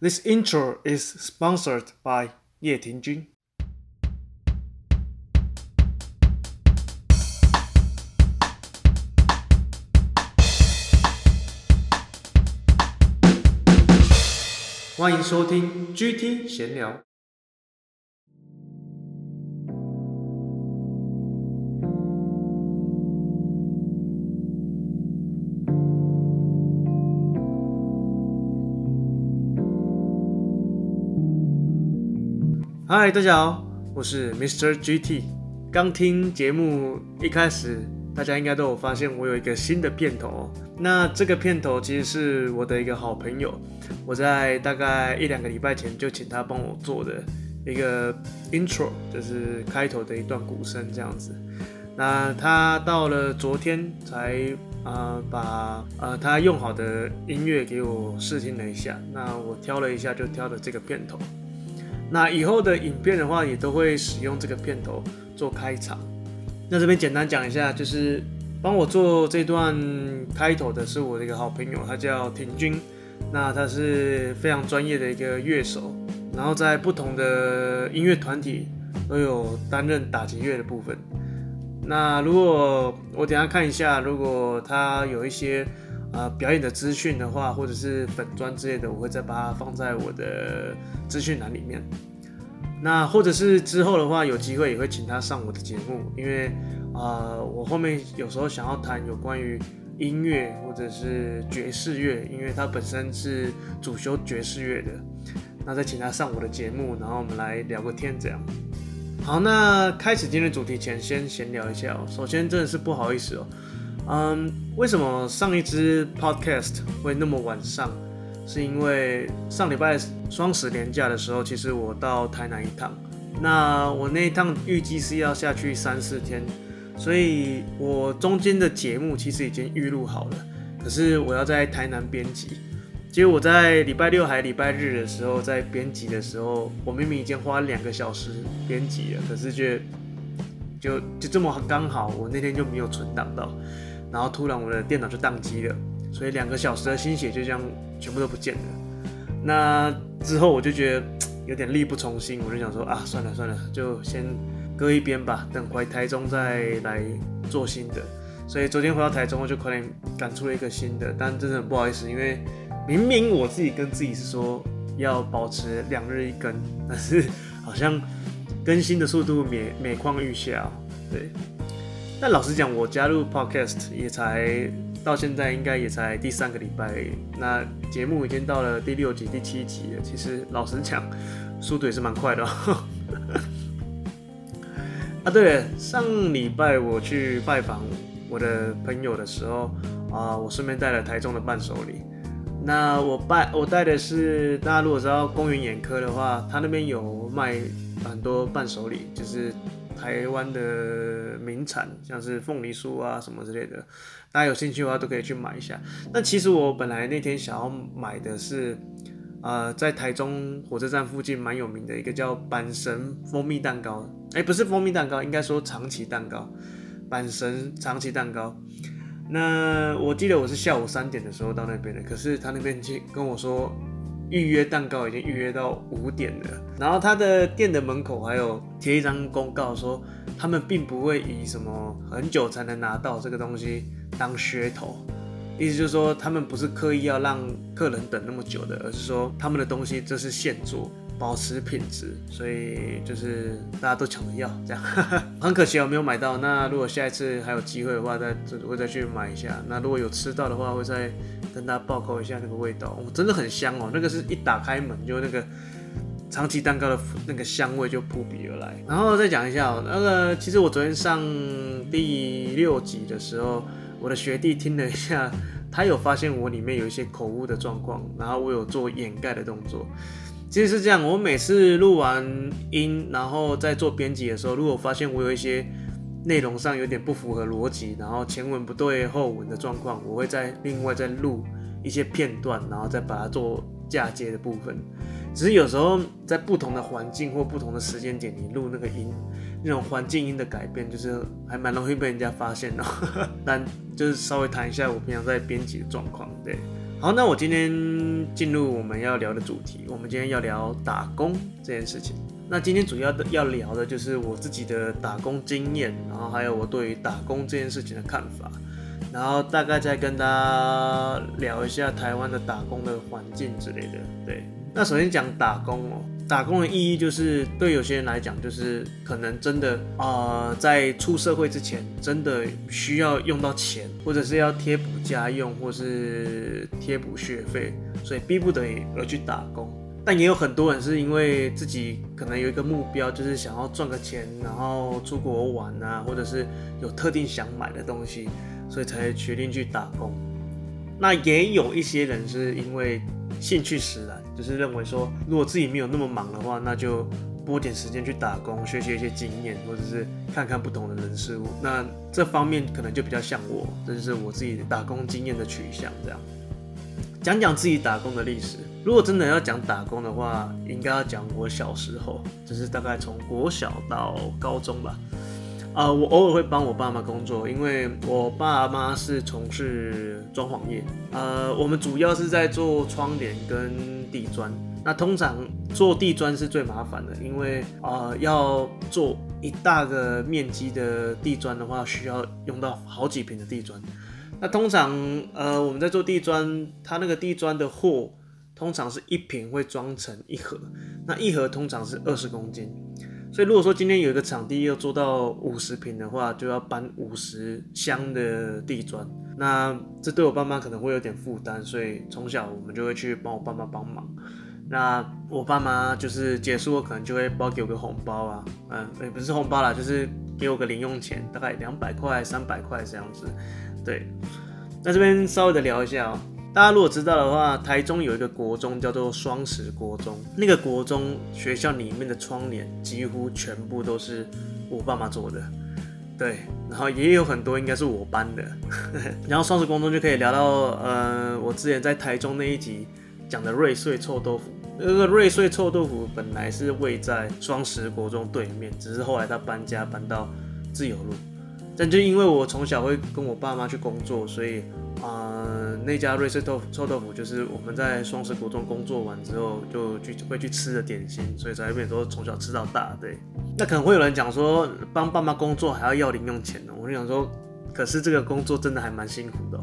This intro is sponsored by 叶廷君。欢迎收听 GT 闲聊。 嗨，大家好，我是 Mr. GT。刚听节目一开始，大家应该都有发现我有一个新的片头。那这个片头其实是我的一个好朋友，我在大概一两个礼拜前就请他帮我做的一个 intro，就是开头的一段鼓声这样子。那他到了昨天才呃把呃他用好的音乐给我试听了一下，那我挑了一下就挑了这个片头。那以后的影片的话，也都会使用这个片头做开场。那这边简单讲一下，就是帮我做这段开头的是我的一个好朋友，他叫廷君。那他是非常专业的一个乐手，然后在不同的音乐团体都有担任打击乐的部分。那如果我等下看一下，如果他有一些、呃，表演的资讯的话，或者是粉专之类的，我会再把它放在我的资讯栏里面。那或者是之后的话，有机会也会请他上我的节目，因为啊、我后面有时候想要谈有关于音乐或者是爵士乐，因为他本身是主修爵士乐的，那再请他上我的节目，然后我们来聊个天这样。好，那开始今天的主题前，先闲聊一下哦。首先，真的是不好意思哦。嗯，为什么上一支 podcast 会那么晚上？是因为上礼拜双十连假的时候，其实我到台南一趟。那我那一趟预计是要下去三四天，所以我中间的节目其实已经预录好了。可是我要在台南编辑，结果我在礼拜六还礼拜日的时候在编辑的时候，我明明已经花两个小时编辑了，可是就就就这么刚好，我那天就没有存档到。然后突然我的电脑就宕机了，所以两个小时的心血就这样全部都不见了。那之后我就觉得有点力不从心，我就想说啊，算了算了，就先搁一边吧，等回台中再来做新的。所以昨天回到台中，我就快点赶出了一个新的，但真的很不好意思，因为明明我自己跟自己是说要保持两日一更，但是好像更新的速度每每况愈下，对。但老实讲，我加入 Podcast 也才到现在，应该也才第三个礼拜。那节目已经到了第六集、第七集了。其实老实讲，速度也是蛮快的哦。啊，对了，上礼拜我去拜访我的朋友的时候啊，我顺便带了台中的伴手礼。那我带我带的是，大家如果知道公园眼科的话，他那边有卖很多伴手礼，就是。台湾的名产，像是凤梨酥啊什么之类的，大家有兴趣的话都可以去买一下。那其实我本来那天想要买的是，呃，在台中火车站附近蛮有名的一个叫阪神蜂蜜蛋糕，哎，不是蜂蜜蛋糕，应该说长崎蛋糕，阪神长崎蛋糕。那我记得我是下午三点的时候到那边的，可是他那边就跟我说。预约蛋糕已经预约到五点了，然后他的店的门口还有贴一张公告说，他们并不会以什么很久才能拿到这个东西当噱头，意思就是说他们不是刻意要让客人等那么久的，而是说他们的东西这是现做。保持品质，所以就是大家都抢着要这样，很可惜我没有买到。那如果下一次还有机会的话，再会再去买一下。那如果有吃到的话，会再跟大家报告一下那个味道，哦，真的很香哦。那个是一打开门就那个长崎蛋糕的那个香味就扑鼻而来。然后再讲一下哦，那个其实我昨天上第六集的时候，我的学弟听了一下，他有发现我里面有一些口误的状况，然后我有做掩盖的动作。其实是这样，我每次录完音，然后在做编辑的时候，如果发现我有一些内容上有点不符合逻辑，然后前文不对后文的状况，我会再另外再录一些片段，然后再把它做嫁接的部分。只是有时候在不同的环境或不同的时间点，你录那个音，那种环境音的改变，就是还蛮容易被人家发现的。但就是稍微谈一下我平常在编辑的状况，对。好，那我今天进入我们要聊的主题，我们今天要聊打工这件事情。那今天主要的要聊的就是我自己的打工经验，然后还有我对于打工这件事情的看法，然后大概再跟大家聊一下台湾的打工的环境之类的。对，那首先讲打工哦。打工的意义就是，对有些人来讲，就是可能真的啊、在出社会之前，真的需要用到钱，或者是要贴补家用，或是贴补学费，所以逼不得已而去打工。但也有很多人是因为自己可能有一个目标，就是想要赚个钱，然后出国玩啊，或者是有特定想买的东西，所以才决定去打工。那也有一些人是因为兴趣使然。就是认为说，如果自己没有那么忙的话，那就拨点时间去打工，学习一些经验，或者是看看不同的人事物。那这方面可能就比较像我，这就是我自己打工经验的取向。这样讲讲自己打工的历史。如果真的要讲打工的话，应该要讲我小时候，就是大概从国小到高中吧。呃，我偶尔会帮我爸妈工作，因为我爸妈是从事装潢业。呃，我们主要是在做窗帘跟地砖。那通常做地砖是最麻烦的，因为呃要做一大个面积的地砖的话，需要用到好几平的地砖。那通常呃我们在做地砖，它那个地砖的货通常是一坪会装成一盒，那一盒通常是二十公斤。所以如果说今天有一个场地要做到五十平的话，就要搬五十箱的地砖。那这对我爸妈可能会有点负担，所以从小我们就会去帮我爸妈帮忙。那我爸妈就是结束后可能就会包给我个红包啊，嗯，也不是红包啦，就是给我个零用钱，大概两百块、三百块这样子。对，那这边稍微的聊一下哦。大家如果知道的话，台中有一个国中叫做双十国中，那个国中学校里面的窗帘几乎全部都是我爸妈做的，对，然后也有很多应该是我搬的，然后双十国中就可以聊到，呃，我之前在台中那一集讲的瑞穗臭豆腐，那个瑞穗臭豆腐本来是位在双十国中对面，只是后来他搬家搬到自由路，但就因为我从小会跟我爸妈去工作，所以。啊、那家瑞士豆腐臭豆腐就是我们在双十国中工作完之后就去会去吃的点心，所以才变成说从小吃到大。对，那可能会有人讲说帮爸妈工作还要要零用钱呢，我就想说，可是这个工作真的还蛮辛苦的。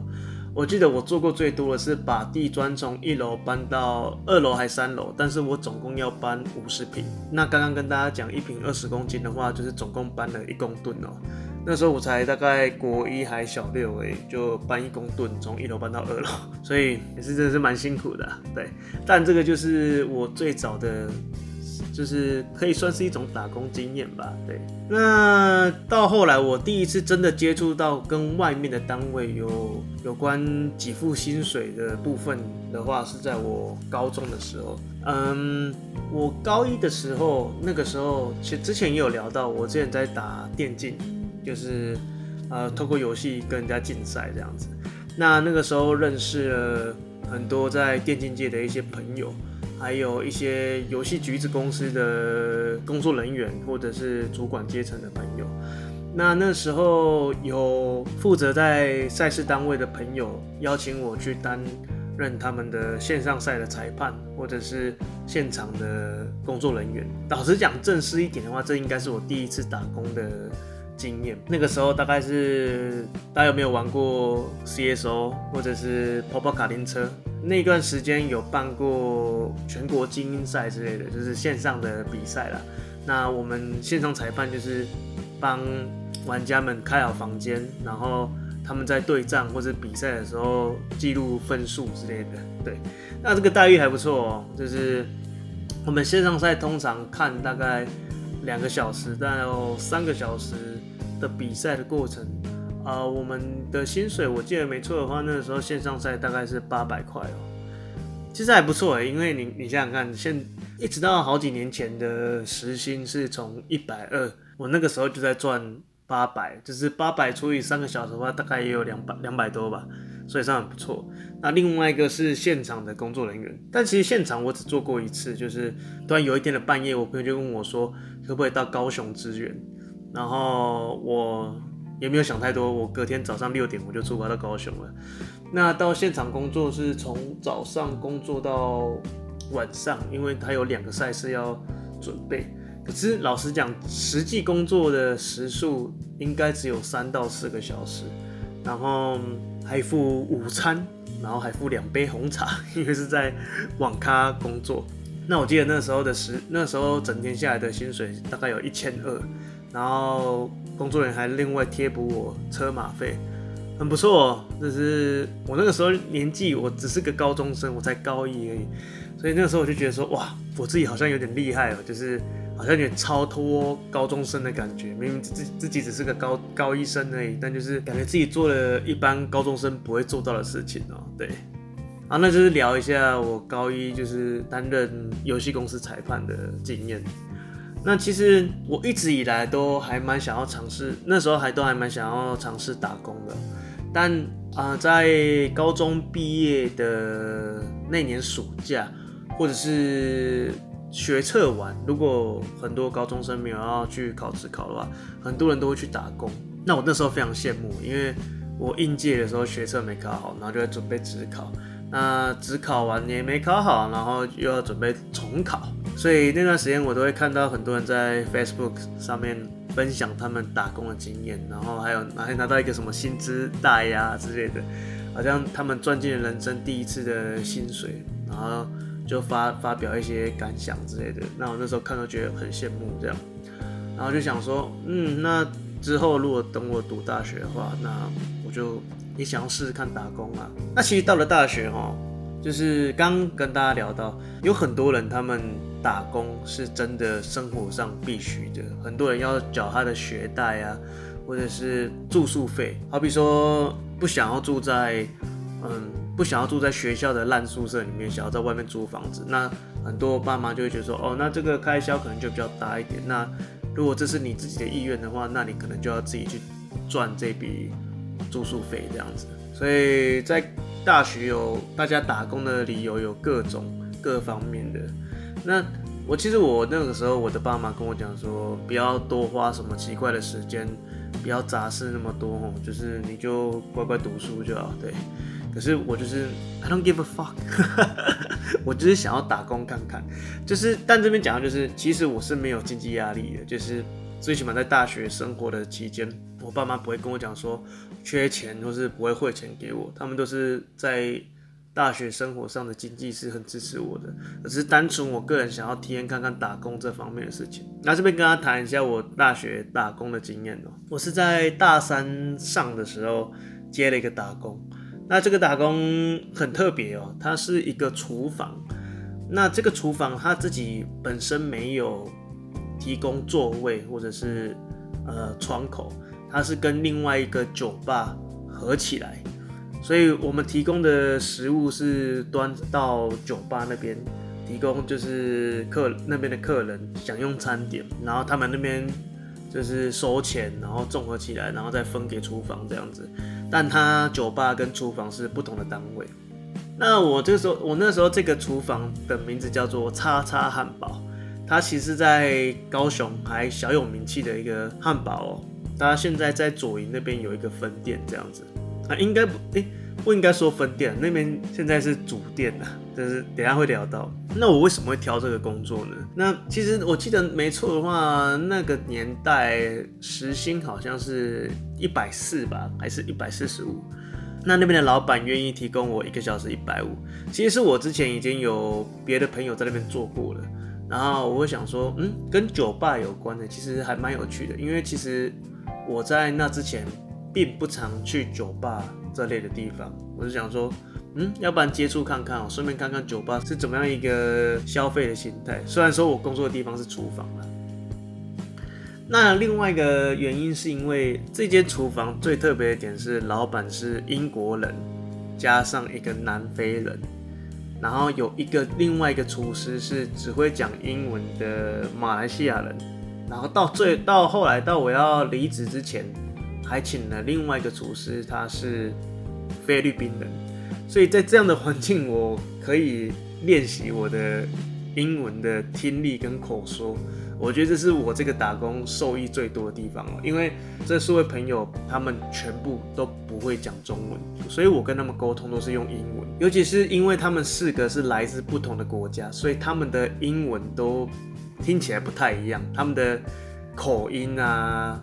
我记得我做过最多的是把地砖从一楼搬到二楼还三楼，但是我总共要搬五十坪。那刚刚跟大家讲一坪二十公斤的话，就是总共搬了一公吨哦。那时候我才大概国一还小六诶，就搬一公吨，从一楼搬到二楼，所以也是真的是蛮辛苦的，对。但这个就是我最早的，就是可以算是一种打工经验吧，对。那到后来我第一次真的接触到跟外面的单位有有关给付薪水的部分的话，是在我高中的时候。嗯，我高一的时候，那个时候其实之前也有聊到，我之前在打电竞。就是，呃，透过游戏跟人家竞赛这样子。那那个时候认识了很多在电竞界的一些朋友，还有一些游戏橘子公司的工作人员或者是主管阶层的朋友。那那时候有负责在赛事单位的朋友邀请我去担任他们的线上赛的裁判，或者是现场的工作人员。老实讲，正式一点的话，这应该是我第一次打工的。经验，那个时候大概是大家有没有玩过 CSO 或者是跑跑卡丁车？那段时间有办过全国精英赛之类的，就是线上的比赛啦。那我们线上裁判就是帮玩家们开好房间，然后他们在对战或者比赛的时候记录分数之类的。对，那这个待遇还不错哦。就是我们线上赛通常看大概两个小时，大概有三个小时。的比赛的过程，啊、呃，我们的薪水我记得没错的话，那个时候线上赛大概是八百块哦，其实还不错哎，因为你你想想看，现一直到好几年前的时薪是从一百二，我那个时候就在赚八百，就是八百除以三个小时的话，大概也有两百两百多吧，所以算很不错。那另外一个是现场的工作人员，但其实现场我只做过一次，就是突然有一天的半夜，我朋友就问我说，可不可以到高雄支援？然后我也没有想太多，我隔天早上六点我就出发到高雄了。那到现场工作是从早上工作到晚上，因为他有两个赛事要准备。可是老实讲，实际工作的时数应该只有三到四个小时，然后还付午餐，然后还付两杯红茶，因为是在网咖工作。那我记得那时候的时，那时候整天下来的薪水大概有一千二，然后工作人员还另外贴补我车马费，很不错。就是我那个时候年纪，我只是个高中生，我才高一而已，所以那个时候我就觉得说，哇，我自己好像有点厉害哦，就是。好像有点超脱高中生的感觉，明明自自己只是个高高一生而已，但就是感觉自己做了一般高中生不会做到的事情哦。对，啊，那就是聊一下我高一就是担任游戏公司裁判的经验。那其实我一直以来都还蛮想要尝试，那时候还都还蛮想要尝试打工的，但啊、在高中毕业的那年暑假，或者是。学测完，如果很多高中生没有要去考职考的话，很多人都会去打工。那我那时候非常羡慕，因为我应届的时候学测没考好，然后就在准备职考。那只考完也没考好，然后又要准备重考，所以那段时间我都会看到很多人在 Facebook 上面分享他们打工的经验，然后还有还拿到一个什么薪资袋呀之类的，好像他们赚进了人生第一次的薪水，然后。就发发表一些感想之类的，那我那时候看都觉得很羡慕这样，然后就想说，嗯，那之后如果等我读大学的话，那我就也想要试试看打工啊。那其实到了大学哈，就是刚跟大家聊到，有很多人他们打工是真的生活上必须的，很多人要缴他的学贷啊，或者是住宿费，好比说不想要住在，嗯。不想要住在学校的烂宿舍里面，想要在外面租房子，那很多爸妈就会觉得说，哦，那这个开销可能就比较大一点。那如果这是你自己的意愿的话，那你可能就要自己去赚这笔住宿费这样子。所以在大学有大家打工的理由有各种各方面的。那我其实我那个时候我的爸妈跟我讲说，不要多花什么奇怪的时间，不要杂事那么多，就是你就乖乖读书就好，对。可是我就是 I don't give a fuck，我就是想要打工看看，就是但这边讲的就是，其实我是没有经济压力的，就是最起码在大学生活的期间，我爸妈不会跟我讲说缺钱或是不会汇钱给我，他们都是在大学生活上的经济是很支持我的，只是单纯我个人想要体验看看打工这方面的事情。那这边跟他谈一下我大学打工的经验哦，我是在大三上的时候接了一个打工。那这个打工很特别哦，它是一个厨房。那这个厨房它自己本身没有提供座位或者是呃窗口，它是跟另外一个酒吧合起来，所以我们提供的食物是端到酒吧那边提供，就是客那边的客人享用餐点，然后他们那边就是收钱，然后综合起来，然后再分给厨房这样子。但他酒吧跟厨房是不同的单位。那我这个时候，我那时候这个厨房的名字叫做叉叉汉堡，它其实在高雄还小有名气的一个汉堡哦。它现在在左营那边有一个分店，这样子啊，应该不，欸，不应该说分店，那边现在是主店啊，就是等下会聊到。那我为什么会挑这个工作呢？那其实我记得没错的话，那个年代时薪好像是一百四吧，还是一百四十五？那那边的老板愿意提供我一个小时一百五。其实是我之前已经有别的朋友在那边做过了，然后我会想说，嗯，跟酒吧有关的，其实还蛮有趣的，因为其实我在那之前并不常去酒吧这类的地方，我是想说。嗯，要不然接触看看哦，顺便看看酒吧是怎么样一个消费的心态。虽然说我工作的地方是厨房啦，那另外一个原因是因为这间厨房最特别的点是老板是英国人，加上一个南非人，然后有一个另外一个厨师是只会讲英文的马来西亚人，然后到最到后来到我要离职之前，还请了另外一个厨师，他是菲律宾人。所以在这样的环境，我可以练习我的英文的听力跟口说。我觉得这是我这个打工受益最多的地方哦，因为这四位朋友他们全部都不会讲中文，所以我跟他们沟通都是用英文。尤其是因为他们四个是来自不同的国家，所以他们的英文都听起来不太一样，他们的口音啊，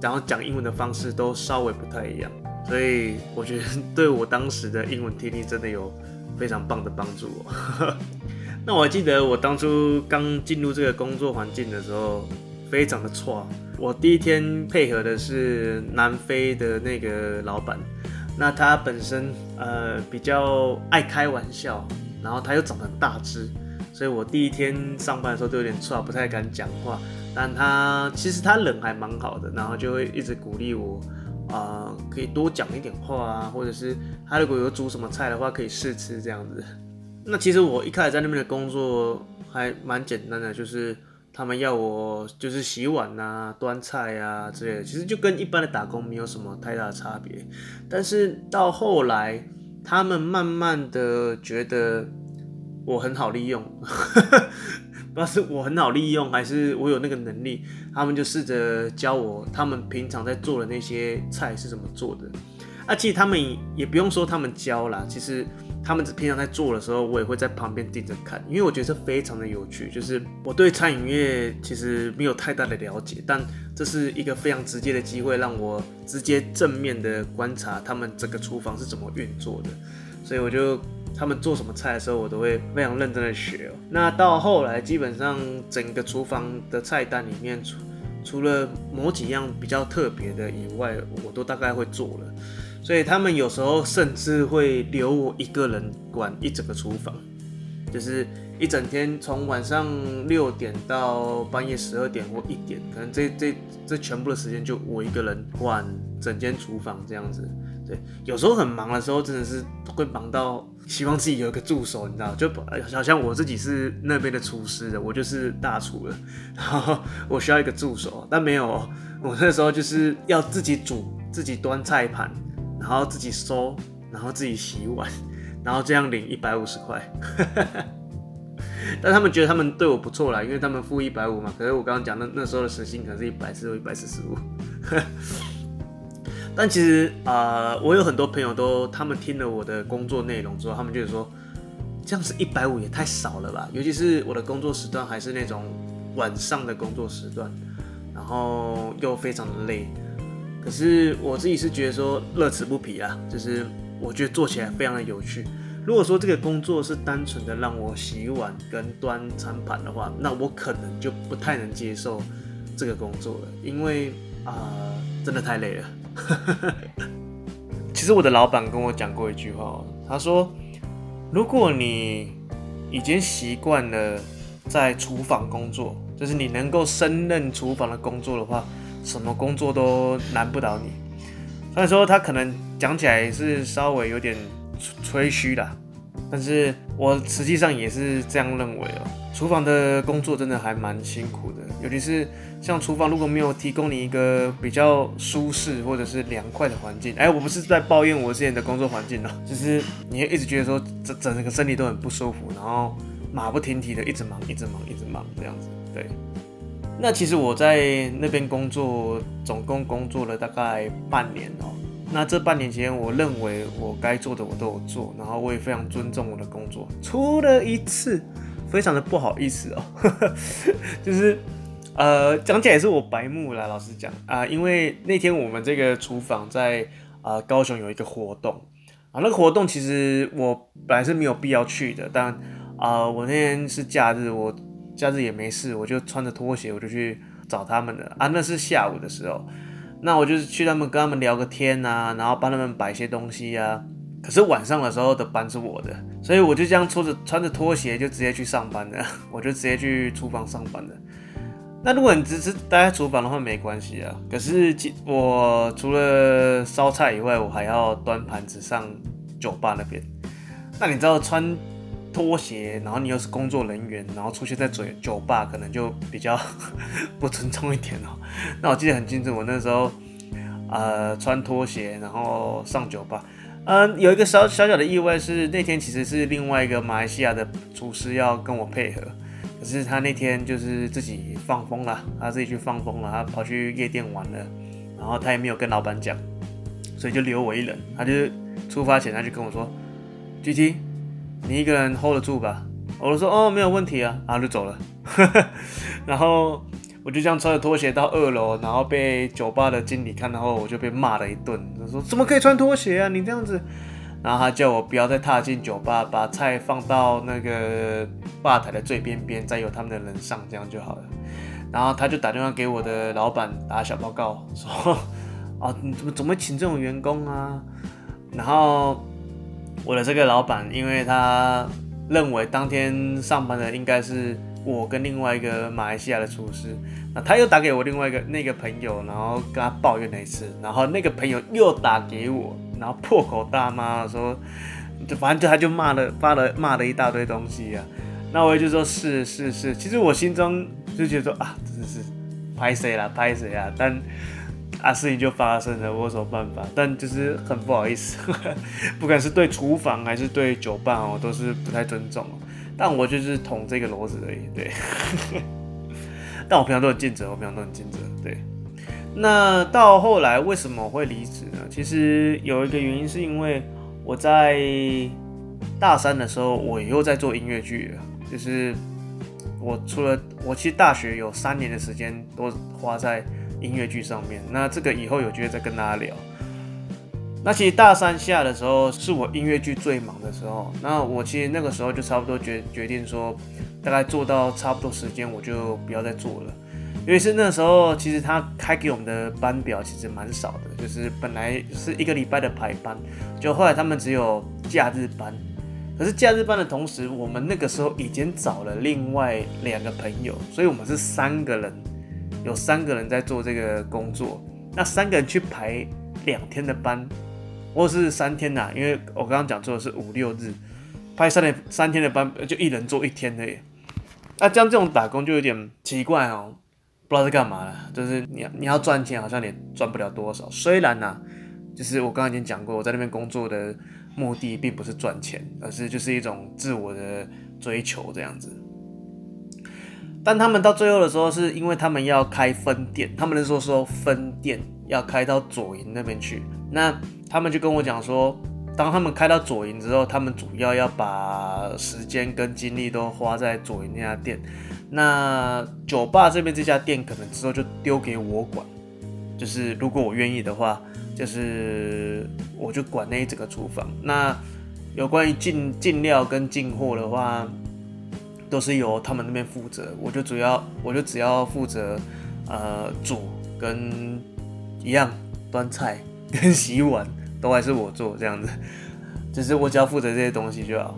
然后讲英文的方式都稍微不太一样，所以我觉得对我当时的英文听力真的有非常棒的帮助哦。那我还记得我当初刚进入这个工作环境的时候，非常的挫。我第一天配合的是南非的那个老板，那他本身呃比较爱开玩笑，然后他又长得很大只，所以我第一天上班的时候都有点挫，不太敢讲话。但他其实他人还蛮好的，然后就会一直鼓励我啊、可以多讲一点话啊，或者是他如果有煮什么菜的话，可以试吃这样子。那其实我一开始在那边的工作还蛮简单的，就是他们要我就是洗碗啊、端菜啊之类的，其实就跟一般的打工没有什么太大的差别。但是到后来，他们慢慢的觉得我很好利用，不知道是我很好利用还是我有那个能力，他们就试着教我他们平常在做的那些菜是怎么做的。啊，其实他们也不用说他们教啦，其实。他们平常在做的时候，我也会在旁边盯着看，因为我觉得这非常的有趣。就是我对餐饮业其实没有太大的了解，但这是一个非常直接的机会，让我直接正面的观察他们整个厨房是怎么运作的。所以我就他们做什么菜的时候，我都会非常认真的学。那到后来，基本上整个厨房的菜单里面，除除了某几样比较特别的以外，我都大概会做了。所以他们有时候甚至会留我一个人管一整个厨房，就是一整天从晚上六点到半夜十二点或一点，可能这这这全部的时间就我一个人管整间厨房这样子。对，有时候很忙的时候，真的是会忙到希望自己有一个助手，你知道，就好像我自己是那边的厨师的，我就是大厨了，然后我需要一个助手，但没有，我那时候就是要自己煮，自己端菜盘。然后自己收，然后自己洗碗，然后这样领一百五十块。但他们觉得他们对我不错啦，因为他们付一百五嘛。可是我刚刚讲那那时候的时薪可能是一百四或一百四十五。但其实啊、呃，我有很多朋友都，他们听了我的工作内容之后，他们就是说，这样子一百五也太少了吧？尤其是我的工作时段还是那种晚上的工作时段，然后又非常的累。可是我自己是觉得说乐此不疲啊，就是我觉得做起来非常的有趣。如果说这个工作是单纯的让我洗碗跟端餐盘的话，那我可能就不太能接受这个工作了，因为啊、真的太累了。其实我的老板跟我讲过一句话，他说，如果你已经习惯了在厨房工作，就是你能够胜任厨房的工作的话。什么工作都难不倒你，所以说他可能讲起来是稍微有点吹嘘的，但是我实际上也是这样认为哦。厨房的工作真的还蛮辛苦的，尤其是像厨房如果没有提供你一个比较舒适或者是凉快的环境，哎，我不是在抱怨我之前的工作环境哦，就是你会一直觉得说整整个身体都很不舒服，然后马不停蹄的一直忙，一直忙，一直忙这样子，对。那其实我在那边工作，总共工作了大概半年哦。那这半年间，我认为我该做的我都有做，然后我也非常尊重我的工作。除了一次，非常的不好意思哦，就是呃讲起来也是我白目啦，老实讲啊、因为那天我们这个厨房在啊、高雄有一个活动啊，那个活动其实我本来是没有必要去的，但啊、我那天是假日我。假日也没事，我就穿着拖鞋，我就去找他们了啊。那是下午的时候，那我就是去他们跟他们聊个天啊，然后帮他们摆些东西啊。可是晚上的时候的班是我的，所以我就这样穿着穿着拖鞋就直接去上班了，我就直接去厨房上班了。那如果你只是待在厨房的话没关系啊，可是我除了烧菜以外，我还要端盘子上酒吧那边。那你知道穿？拖鞋，然后你又是工作人员，然后出现在酒酒吧，可能就比较不尊重一点哦。那我记得很清楚，我那时候呃穿拖鞋，然后上酒吧，嗯、有一个小小小的意外是那天其实是另外一个马来西亚的厨师要跟我配合，可是他那天就是自己放风了，他自己去放风了，他跑去夜店玩了，然后他也没有跟老板讲，所以就留我一人。他就出发前他就跟我说：“GT，你一个人 hold 得住吧？”我就说：“哦，没有问题啊。”然后就走了。然后我就这样穿着拖鞋到二楼，然后被酒吧的经理看到后，我就被骂了一顿。他说：“怎么可以穿拖鞋啊？你这样子。”然后他叫我不要再踏进酒吧，把菜放到那个吧台的最边边，再由他们的人上，这样就好了。然后他就打电话给我的老板打小报告，说：“啊，你怎么怎么请这种员工啊？”然后我的这个老板，因为他认为当天上班的应该是我跟另外一个马来西亚的厨师，那他又打给我另外一个那个朋友，然后跟他抱怨了一次，然后那个朋友又打给我。然后破口大骂说，就反正就他就骂了发了骂了一大堆东西啊。那我也就说是是是，其实我心中就觉得说啊，真的是拍谁啦拍谁啊。但啊事情就发生了，我有什么办法？但就是很不好意思，不管是对厨房还是对酒吧哦，都是不太尊重。但我就是捅这个篓子而已，对。但我平常都很尽责，我平常都很尽责，对。那到后来为什么会离职呢？其实有一个原因是因为我在大三的时候，我又在做音乐剧了。就是我除了我其实大学有三年的时间都花在音乐剧上面。那这个以后有机会再跟大家聊。那其实大三下的时候是我音乐剧最忙的时候。那我其实那个时候就差不多决决定说，大概做到差不多时间我就不要再做了。因为是那时候，其实他开给我们的班表其实蛮少的，就是本来是一个礼拜的排班，就后来他们只有假日班。可是假日班的同时，我们那个时候已经找了另外两个朋友，所以我们是三个人，有三个人在做这个工作。那三个人去排两天的班，或是三天呐？因为我刚刚讲做的是五六日，排三天三天的班，就一人做一天的。那这样这种打工就有点奇怪哦。不知道在干嘛了，就是你你要赚钱，好像也赚不了多少。虽然呢、啊，就是我刚刚已经讲过，我在那边工作的目的并不是赚钱，而是就是一种自我的追求这样子。但他们到最后的时候，是因为他们要开分店，他们那时候说分店要开到左营那边去。那他们就跟我讲说，当他们开到左营之后，他们主要要把时间跟精力都花在左营那家店。那酒吧这边这家店可能之后就丢给我管，就是如果我愿意的话，就是我就管那一整个厨房。那有关于进进料跟进货的话，都是由他们那边负责，我就主要我就只要负责呃煮跟一样端菜跟洗碗都还是我做这样子，就是我只要负责这些东西就好。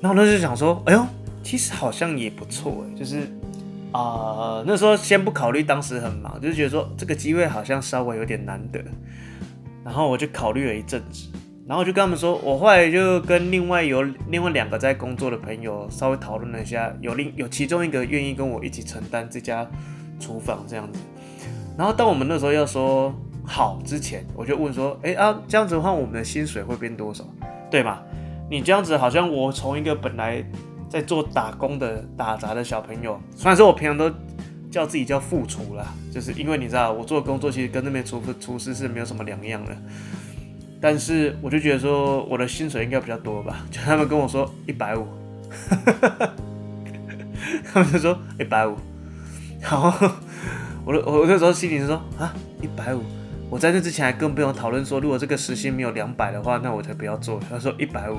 那我那时候就想说，哎呦。其实好像也不错诶，就是啊、那时候先不考虑，当时很忙，就是觉得说这个机会好像稍微有点难得，然后我就考虑了一阵子，然后就跟他们说，我后来就跟另外有另外两个在工作的朋友稍微讨论了一下，有另有其中一个愿意跟我一起承担这家厨房这样子，然后当我们那时候要说好之前，我就问说，哎啊，这样子的话，我们的薪水会变多少？对吗？你这样子好像我从一个本来。在做打工的打杂的小朋友，虽然说我平常都叫自己叫副厨啦，就是因为你知道我做的工作其实跟那边厨厨师是没有什么两样的，但是我就觉得说我的薪水应该比较多吧，就他们跟我说一百五，他们就说一百五，然后我我那时候心里就说啊一百五，我在那之前还跟朋友讨论说，如果这个时薪没有两百的话，那我才不要做。他说一百五。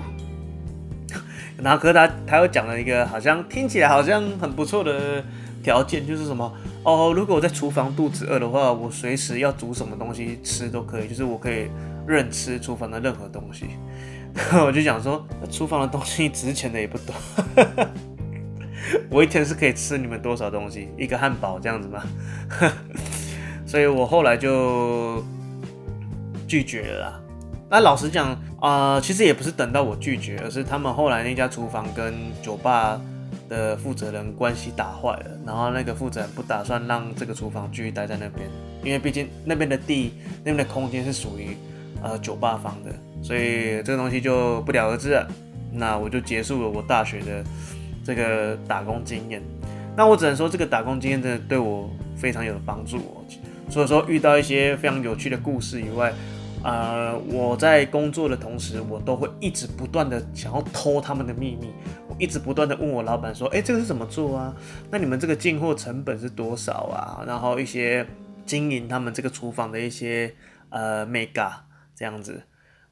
然后，可是他他又讲了一个好像听起来好像很不错的条件，就是什么哦，如果我在厨房肚子饿的话，我随时要煮什么东西吃都可以，就是我可以任吃厨房的任何东西。我就想说，厨房的东西值钱的也不多，我一天是可以吃你们多少东西？一个汉堡这样子吗？所以我后来就拒绝了啦。那老实讲啊、其实也不是等到我拒绝，而是他们后来那家厨房跟酒吧的负责人关系打坏了，然后那个负责人不打算让这个厨房继续待在那边，因为毕竟那边的地、那边的空间是属于呃酒吧房的，所以这个东西就不了而知了。那我就结束了我大学的这个打工经验。那我只能说，这个打工经验真的对我非常有帮助哦。所以说遇到一些非常有趣的故事以外，呃，我在工作的同时，我都会一直不断的想要偷他们的秘密。我一直不断的问我老板说，哎，这个是怎么做啊？那你们这个进货成本是多少啊？然后一些经营他们这个厨房的一些呃 mega 这样子。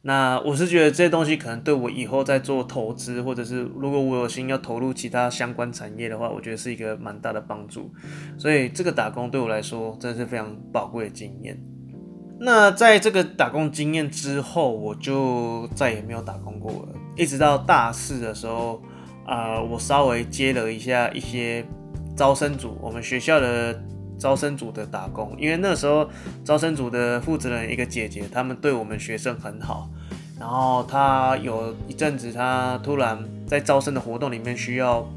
那我是觉得这些东西可能对我以后在做投资，或者是如果我有心要投入其他相关产业的话，我觉得是一个蛮大的帮助。所以这个打工对我来说真的是非常宝贵的经验。那在这个打工经验之后，我就再也没有打工过了。一直到大四的时候，呃，我稍微接了一下一些招生组，我们学校的。招生组的打工，因为那时候招生组的负责人一个姐姐，他们对我们学生很好。然后她有一阵子，她突然在招生的活动里面需要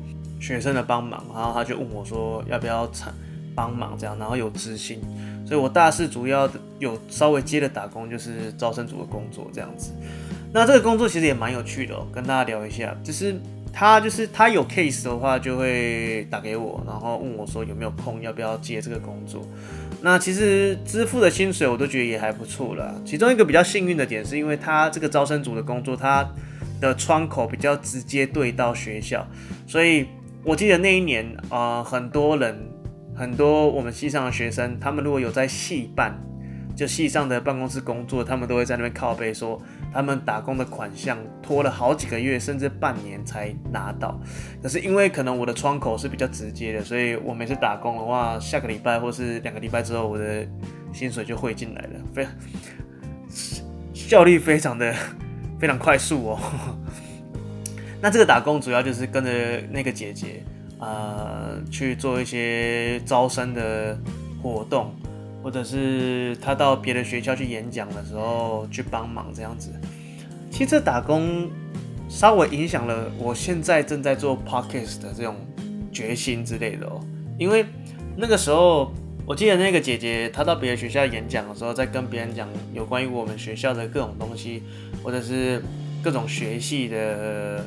学生的帮忙，然后她就问我说要不要参帮忙这样，然后有支薪。所以我大四主要有稍微接的打工就是招生组的工作这样子。那这个工作其实也蛮有趣的哦，跟大家聊一下，就是。他就是他有 case 的话，就会打给我，然后问我说有没有空，要不要接这个工作。那其实支付的薪水我都觉得也还不错啦。其中一个比较幸运的点，是因为他这个招生组的工作，他的窗口比较直接对到学校，所以我记得那一年啊、呃，很多人，很多我们系上的学生，他们如果有在系办。就系上的办公室工作，他们都会在那边靠背说，他们打工的款项拖了好几个月，甚至半年才拿到。可是因为可能我的窗口是比较直接的，所以我每次打工的话，下个礼拜或是两个礼拜之后，我的薪水就汇进来了，非常效率非常的非常快速哦。那这个打工主要就是跟着那个姐姐，呃，去做一些招生的活动。或者是他到别的学校去演讲的时候去帮忙这样子，其实这打工稍微影响了我现在正在做 podcast 的这种决心之类的哦。因为那个时候我记得那个姐姐她到别的学校演讲的时候，在跟别人讲有关于我们学校的各种东西，或者是各种学系的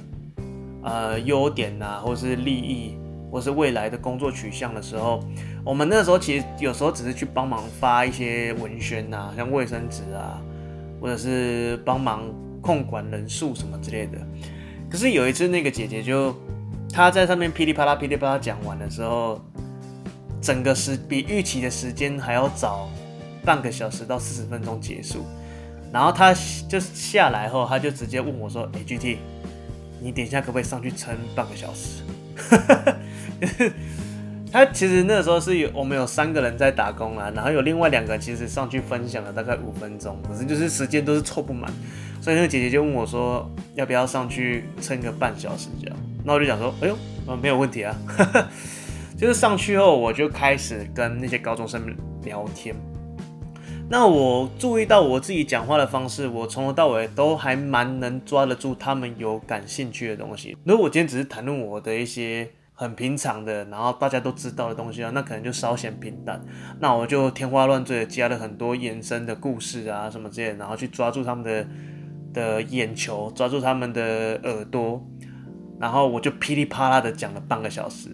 呃优点啊，或者是利益，或是未来的工作取向的时候。我们那时候其实有时候只是去帮忙发一些文宣呐，像卫生纸啊，或者是帮忙控管人数什么之类的。可是有一次，那个姐姐就她在上面噼里啪啦噼里啪啦讲完的时候，整个时比预期的时间还要早半个小时到四十分钟结束。然后她就下来后，她就直接问我说：“哎，GT，你等一下可不可以上去撑半个小时？” 他其实那个时候是有我们有三个人在打工啊，然后有另外两个其实上去分享了大概五分钟，可是就是时间都是凑不满，所以那个姐姐就问我说要不要上去撑个半小时这样，那我就想说，哎呦，呃，没有问题啊，就是上去后我就开始跟那些高中生聊天，那我注意到我自己讲话的方式，我从头到尾都还蛮能抓得住他们有感兴趣的东西，如果我今天只是谈论我的一些。很平常的，然后大家都知道的东西啊，那可能就稍显平淡。那我就天花乱坠的加了很多延伸的故事啊什么之类的，然后去抓住他们的的眼球，抓住他们的耳朵，然后我就噼里啪啦的讲了半个小时。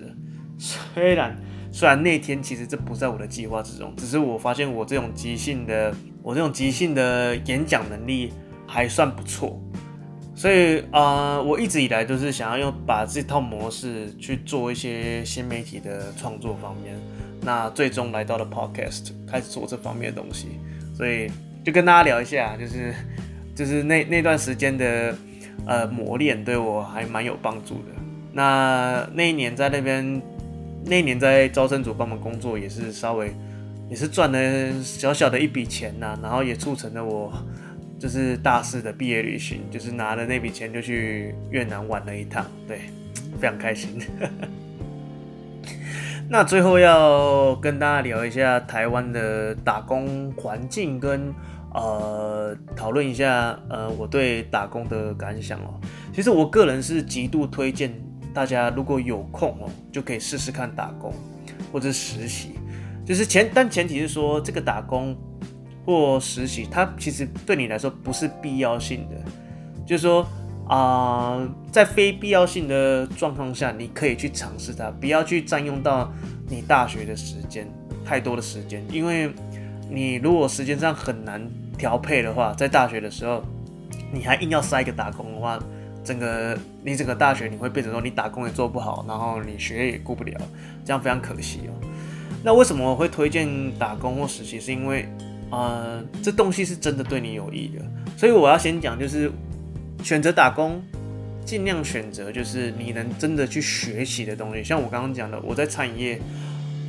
虽然虽然那天其实这不在我的计划之中，只是我发现我这种即兴的，我这种即兴的演讲能力还算不错。所以啊、我一直以来都是想要用把这套模式去做一些新媒体的创作方面，那最终来到了 Podcast，开始做这方面的东西。所以就跟大家聊一下，就是 就是那那段时间的呃磨练对我还蛮有帮助的。那那一年在那边，那一年在招生组帮忙工作，也是稍微也是赚了小小的一笔钱呐、然后也促成了我。就是大四的毕业旅行，就是拿了那笔钱就去越南玩了一趟，对，非常开心。那最后要跟大家聊一下台湾的打工环境跟，呃讨论一下呃我对打工的感想哦。其实我个人是极度推荐大家，如果有空哦，就可以试试看打工或者实习，就是前但前提是说这个打工。或实习，它其实对你来说不是必要性的，就是说啊、在非必要性的状况下，你可以去尝试它，不要去占用到你大学的时间太多的时间，因为你如果时间上很难调配的话，在大学的时候，你还硬要塞一个打工的话，整个你整个大学你会变成说你打工也做不好，然后你学业也顾不了，这样非常可惜哦。那为什么我会推荐打工或实习？是因为，呃，这东西是真的对你有益的。所以我要先讲，就是选择打工，尽量选择就是你能真的去学习的东西。像我刚刚讲的，我在餐饮业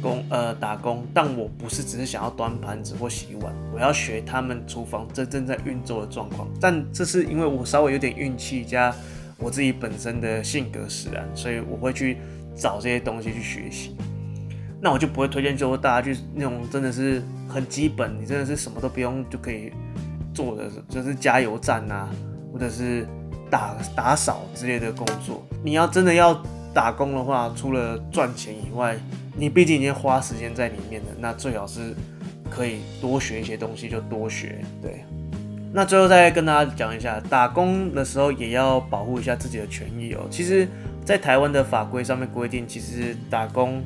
工呃打工，但我不是只是想要端盘子或洗碗，我要学他们厨房真正在运作的状况。但这是因为我稍微有点运气加我自己本身的性格使然，所以我会去找这些东西去学习。那我就不会推荐，就大家去那种真的是很基本，你真的是什么都不用就可以做的，就是加油站啊，或者是打打扫之类的工作。你要真的要打工的话，除了赚钱以外，你毕竟已经花时间在里面了，那最好是可以多学一些东西，就多学。对，那最后再跟大家讲一下，打工的时候也要保护一下自己的权益哦。其实，在台湾的法规上面规定，其实打工。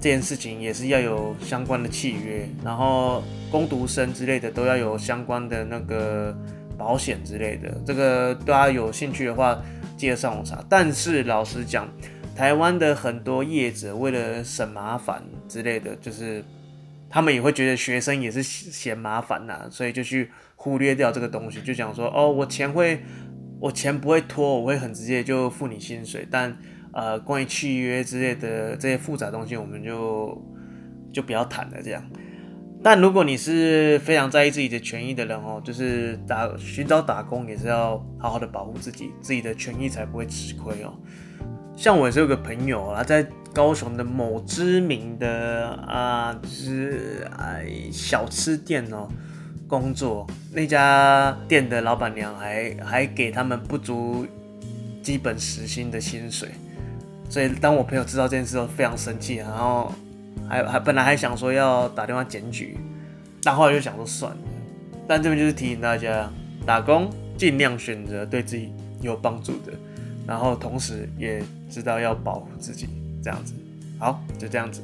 这件事情也是要有相关的契约，然后工读生之类的都要有相关的那个保险之类的。这个大家有兴趣的话，记得上网查。但是老实讲，台湾的很多业者为了省麻烦之类的，就是他们也会觉得学生也是嫌麻烦呐、所以就去忽略掉这个东西，就讲说哦，我钱会，我钱不会拖，我会很直接就付你薪水，但。呃，关于契约之类的这些复杂东西，我们就就不要谈了。这样，但如果你是非常在意自己的权益的人哦，就是打寻找打工也是要好好的保护自己，自己的权益才不会吃亏哦。像我也是有个朋友啊，在高雄的某知名的啊，就是哎小吃店哦工作，那家店的老板娘还还给他们不足基本时薪的薪水。所以当我朋友知道这件事后，非常生气，然后还还本来还想说要打电话检举，但后来就想说算了。但这边就是提醒大家，打工尽量选择对自己有帮助的，然后同时也知道要保护自己，这样子。好，就这样子。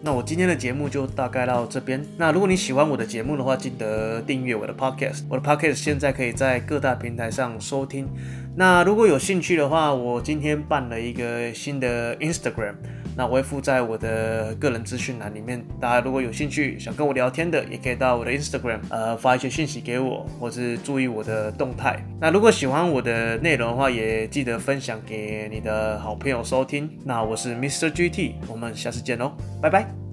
那我今天的节目就大概到这边。那如果你喜欢我的节目的话，记得订阅我的 podcast。我的 podcast 现在可以在各大平台上收听。那如果有兴趣的话，我今天办了一个新的 Instagram，那我会附在我的个人资讯栏里面。大家如果有兴趣想跟我聊天的，也可以到我的 Instagram，呃，发一些讯息给我，或是注意我的动态。那如果喜欢我的内容的话，也记得分享给你的好朋友收听。那我是 Mr. GT，我们下次见喽，拜拜。